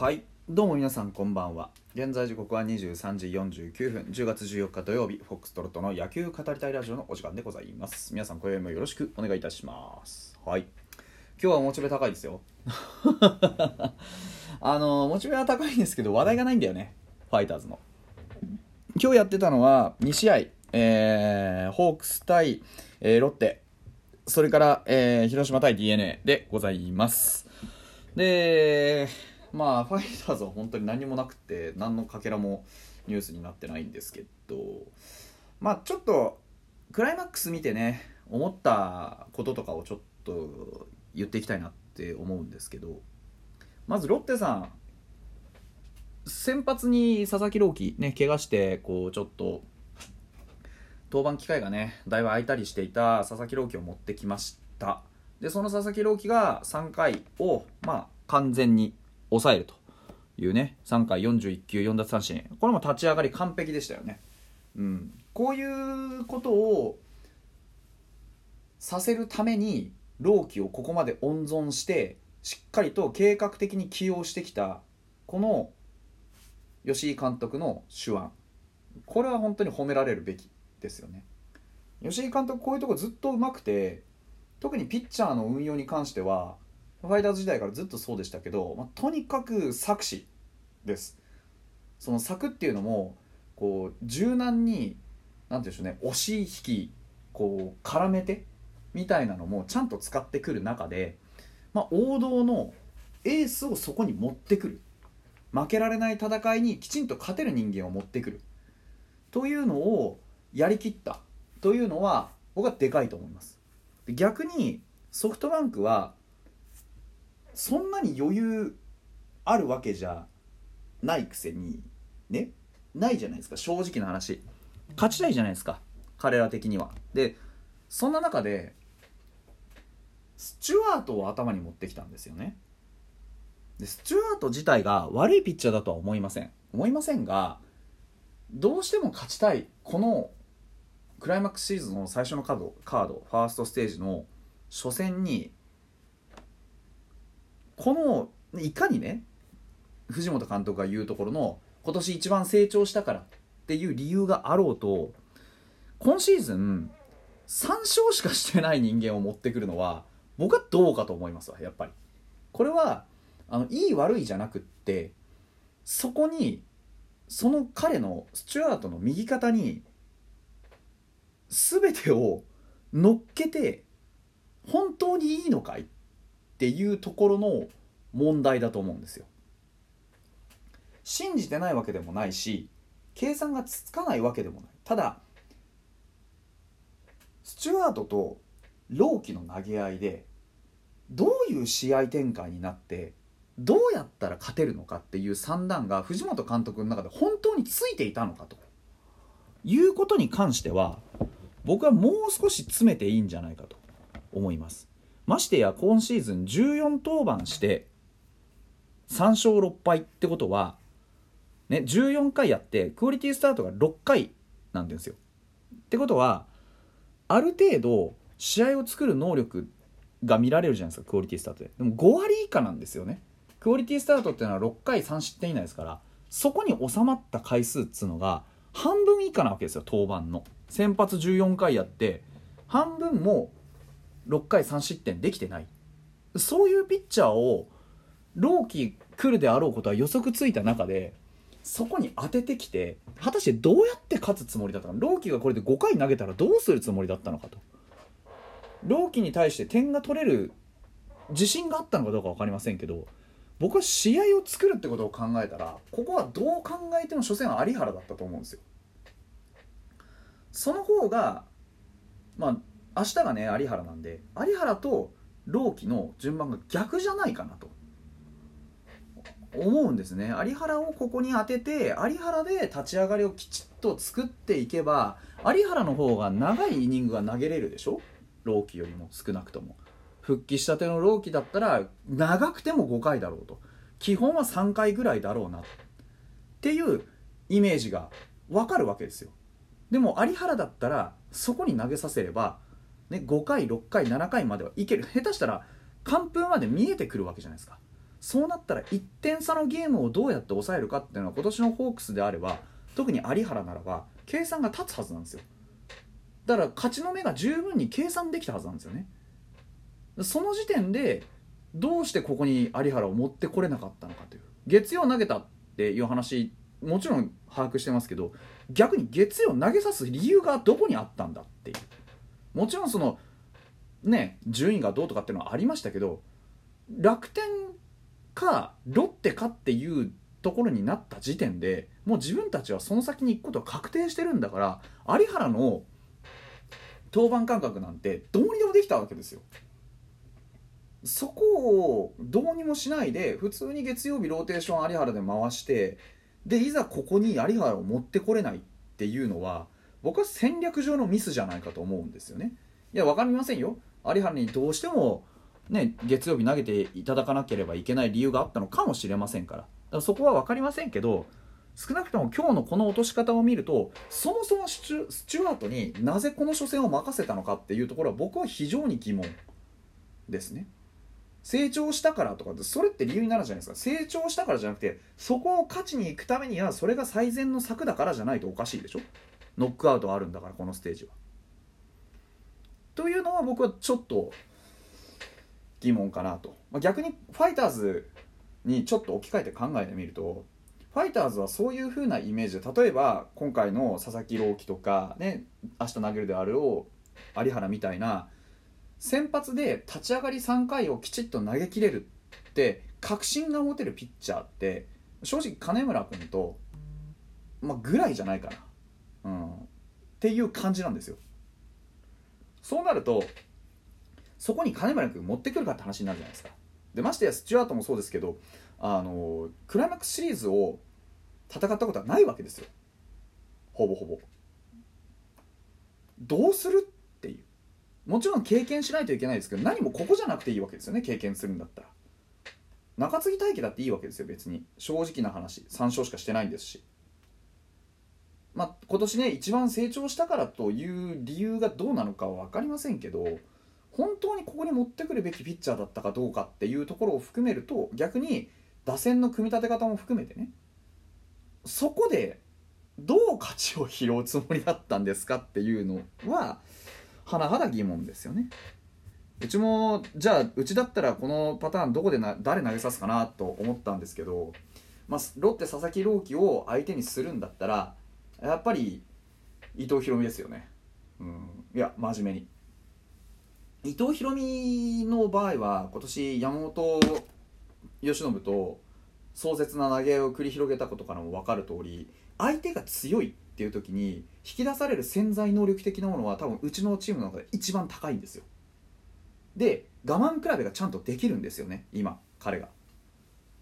はい。どうも皆さんこんばんは。現在時刻は23時49分。10月14日土曜日フォックストロットの野球語りたいラジオのお時間でございます。皆さん今宵もよろしくお願いいたします。はい。今日はモチベ高いですよ。あのモチベは高いんですけど話題がないんだよね。ファイターズの。今日やってたのは2試合。えー、ホークス対、えー、ロッテ。それから、えー、広島対 d n a でございます。でまあファイターズは本当に何もなくて何のかけらもニュースになってないんですけどまあちょっとクライマックス見てね思ったこととかをちょっと言っていきたいなって思うんですけどまずロッテさん先発に佐々木朗希ね怪我してこうちょっと登板機会がねだいぶ空いたりしていた佐々木朗希を持ってきました。でその佐々木朗希が3回をまあ完全に抑えるというね3回41球4奪三振。これも立ち上がり完璧でしたよね、うん、こういうことをさせるために朗希をここまで温存してしっかりと計画的に起用してきたこの吉井監督の手腕。これは本当に褒められるべきですよね。吉井監督こういうとこずっとうまくて特にピッチャーの運用に関してはファイターズ時代からずっとそうでしたけど、まあ、とにかく策士です。その策っていうのもこう柔軟に何て言うんでしょうね押し引きこう絡めてみたいなのもちゃんと使ってくる中で、まあ、王道のエースをそこに持ってくる。負けられない戦いにきちんと勝てる人間を持ってくる。というのをやりきった。というのは僕はでかいと思います。逆にソフトバンクはそんなに余裕あるわけじゃないくせにねないじゃないですか。正直な話。勝ちたいじゃないですか。彼ら的には。でそんな中でスチュワートを頭に持ってきたんですよね。でスチュワート自体が悪いピッチャーだとは思いません。思いませんがどうしても勝ちたいこのクライマックスシーズンの最初のカードカードファーストステージの初戦にこのいかにね藤本監督が言うところの今年一番成長したからっていう理由があろうと今シーズン3勝しかしてない人間を持ってくるのは僕はどうかと思いますわやっぱり。これはあのいい悪いじゃなくってそこにその彼のスチュアートの右肩に全てを乗っけて本当にいいのかいっていうところの問題だと思うんですよ。信じてないわけでもないし計算がつかないわけでもない。ただスチュワートと朗希の投げ合いでどういう試合展開になってどうやったら勝てるのかっていう算段が藤本監督の中で本当についていたのかと。いうことに関しては僕はもう少し詰めていいんじゃないかと思います。ましてや今シーズン14登板して3勝6敗ってことは、ね、14回やってクオリティスタートが6回なんですよ。ってことはある程度試合を作る能力が見られるじゃないですかクオリティスタートで。でも5割以下なんですよね。クオリティスタートっていうのは6回3失点以内ですからそこに収まった回数っつうのが半分以下なわけですよ登板の。先発14回やって半分も6回3失点できてない。そういうピッチャーを朗希来るであろうことは予測ついた中でそこに当ててきて果たしてどうやって勝つつもりだったのか。朗希がこれで5回投げたらどうするつもりだったのかと。朗希に対して点が取れる自信があったのかどうか分かりませんけど僕は試合を作るってことを考えたらここはどう考えても初戦は有原だったと思うんですよ。その方がまあ明日がね有原なんで有原と朗希の順番が逆じゃないかなと。思うんですね。有原をここに当てて有原で立ち上がりをきちっと作っていけば有原の方が長いイニングが投げれるでしょ？朗希よりも少なくとも。復帰したての朗希だったら長くても5回だろうと。基本は3回ぐらいだろうな。っていうイメージが分かるわけですよ。でも有原だったらそこに投げさせればね、5回6回7回まではいける。下手したら完封まで見えてくるわけじゃないですか。そうなったら1点差のゲームをどうやって抑えるかっていうのは今年のホークスであれば特に有原ならば計算が立つはずなんですよ。だから勝ちの目が十分に計算できたはずなんですよね。その時点でどうしてここに有原を持ってこれなかったのかという。月曜投げたっていう話もちろん把握してますけど逆に月曜投げさす理由がどこにあったんだっていう。もちろんそのね順位がどうとかっていうのはありましたけど楽天かロッテかっていうところになった時点でもう自分たちはその先に行くことは確定してるんだから有原の登板間隔なんてどうにでもできたわけですよ。そこをどうにもしないで普通に月曜日ローテーション有原で回してでいざここに有原を持ってこれないっていうのは僕は戦略上のミスじゃないかと思うんですよね。いや分かりませんよ有原にどうしてもね、月曜日投げていただかなければいけない理由があったのかもしれませんからだからそこは分かりませんけど少なくとも今日のこの落とし方を見るとそもそもスチュワートになぜこの初戦を任せたのかっていうところは僕は非常に疑問ですね。成長したからとかそれって理由になるじゃないですか成長したからじゃなくてそこを勝ちに行くためにはそれが最善の策だからじゃないとおかしいでしょノックアウトあるんだからこのステージは。というのは僕はちょっと疑問かなと、まあ、逆にファイターズにちょっと置き換えて考えてみるとファイターズはそういう風なイメージで例えば今回の佐々木朗希とかね明日投げるであるを有原みたいな先発で立ち上がり3回をきちっと投げきれるって確信が持てるピッチャーって正直金村君と、まあ、ぐらいじゃないかな、うん、っていう感じなんですよ。そうなるとそこに金村君持ってくるかって話になるじゃないですか。でましてやスチュアートもそうですけどあのクライマックスシリーズを戦ったことはないわけですよ。ほぼほぼ。どうするっていう。もちろん経験しないといけないですけど何もここじゃなくていいわけですよね経験するんだったら。中継ぎ待機だっていいわけですよ別に。正直な話。3勝しかしてないんですし。まあ今年ね一番成長したからという理由がどうなのかは分かりませんけど本当にここに持ってくるべきピッチャーだったかどうかっていうところを含めると逆に打線の組み立て方も含めてねそこでどう勝ちを拾うつもりだったんですかっていうのは甚だ疑問ですよね。うちもじゃあうちだったらこのパターンどこでな誰投げさすかなと思ったんですけど、まあ、ロッテ佐々木朗希を相手にするんだったらやっぱり伊藤大海ですよね。うん、いや真面目に。伊藤大海の場合は今年山本由伸と壮絶な投げを繰り広げたことからも分かる通り相手が強いっていう時に引き出される潜在能力的なものは多分うちのチームの中で一番高いんですよで我慢比べがちゃんとできるんですよね今彼が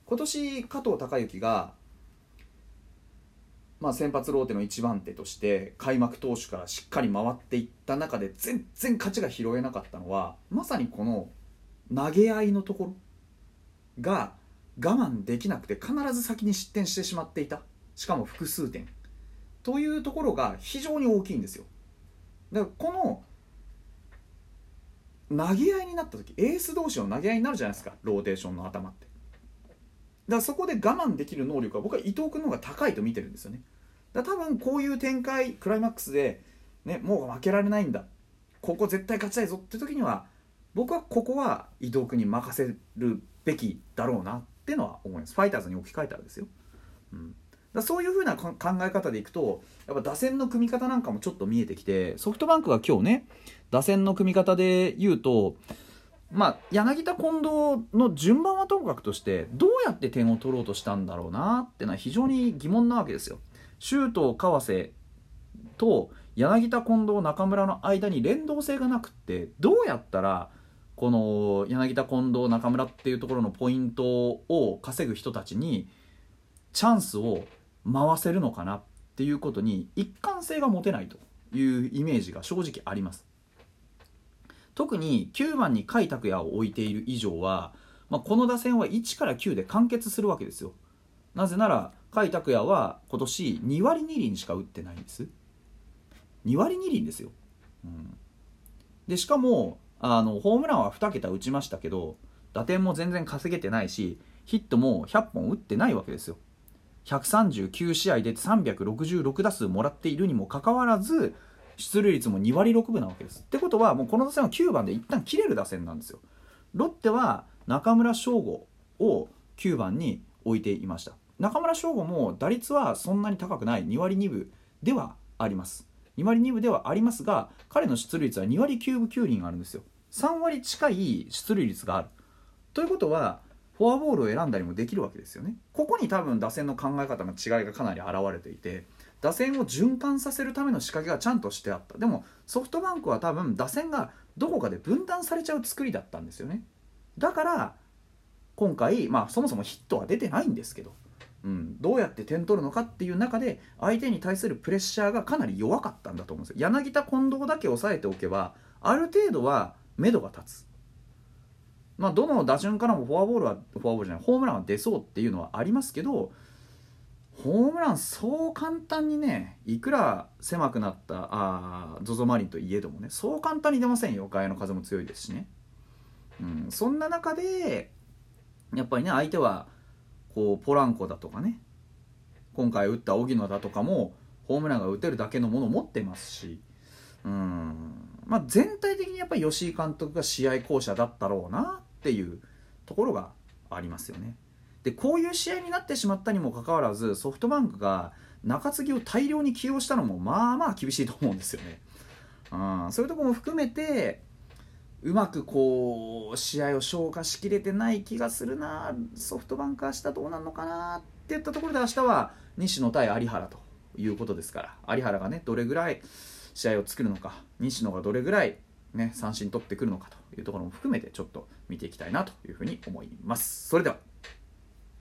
今年加藤隆之がまあ、先発ローテの一番手として開幕投手からしっかり回っていった中で全然勝ちが拾えなかったのはまさにこの投げ合いのところが我慢できなくて必ず先に失点してしまっていた。しかも複数点。というところが非常に大きいんですよ。だからこの投げ合いになった時エース同士の投げ合いになるじゃないですかローテーションの頭って。だからそこで我慢できる能力は僕は伊藤君の方が高いと見てるんですよね。多分こういう展開クライマックスで、ね、もう負けられないんだ。ここ絶対勝ちたいぞって時には僕はここは伊藤君に任せるべきだろうなってのは思います。ファイターズに置き換えたらですよ、うん、だそういう風な考え方でいくとやっぱ打線の組み方なんかもちょっと見えてきてソフトバンクが今日ね打線の組み方で言うとまあ、柳田近藤の順番はともかくとしてどうやって点を取ろうとしたんだろうなっていうのは非常に疑問なわけですよ。周東川瀬と柳田近藤中村の間に連動性がなくってどうやったらこの柳田近藤中村っていうところのポイントを稼ぐ人たちにチャンスを回せるのかなっていうことに一貫性が持てないというイメージが正直あります。特に9番に甲斐拓也を置いている以上は、まあ、この打線は1から9で完結するわけですよなぜなら甲斐拓也は今年2割2厘しか打ってないんです。2割2厘ですよ、うん、でしかもあのホームランは2桁打ちましたけど打点も全然稼げてないしヒットも100本打ってないわけですよ。139試合で366打数もらっているにもかかわらず出塁率も2割6分なわけです。ってことはもうこの打線は9番で一旦切れる打線なんですよ。ロッテは中村奨吾を9番に置いていました。中村奨吾も打率はそんなに高くない2割2分ではあります。2割2分ではありますが彼の出塁率は2割9分9厘あるんですよ。3割近い出塁率がある。ということはフォアボールを選んだりもできるわけですよね。ここに多分打線の考え方の違いがかなり現れていて打線を循環させるための仕掛けがちゃんとしてあった。でもソフトバンクは多分打線がどこかで分断されちゃう作りだったんですよね。だから今回、まあ、そもそもヒットは出てないんですけど、うん、どうやって点取るのかっていう中で相手に対するプレッシャーがかなり弱かったんだと思うんですよ。柳田近藤だけ抑えておけばある程度は目処が立つ。まあ、どの打順からもフォアボールはフォアボールじゃないホームランは出そうっていうのはありますけどホームランそう簡単にねいくら狭くなったあ ZOZO マリンといえどもねそう簡単に出ませんよ。外野の風も強いですしね、うん、そんな中でやっぱりね相手はこうポランコだとかね今回打った荻野だとかもホームランが打てるだけのものを持ってますしうんまあ全体的にやっぱり吉井監督が試合巧者だったろうなっていうところがありますよね。でこういう試合になってしまったにもかかわらずソフトバンクが中継ぎを大量に起用したのもまあまあ厳しいと思うんですよね。うん、そういうところも含めてうまくこう試合を消化しきれてない気がするな。ソフトバンク明日どうなるのかなっていったところで明日は西野対有原ということですから。有原がねどれぐらい試合を作るのか。西野がどれぐらい、ね、三振取ってくるのかというところも含めてちょっと見ていきたいなというふうに思います。それでは。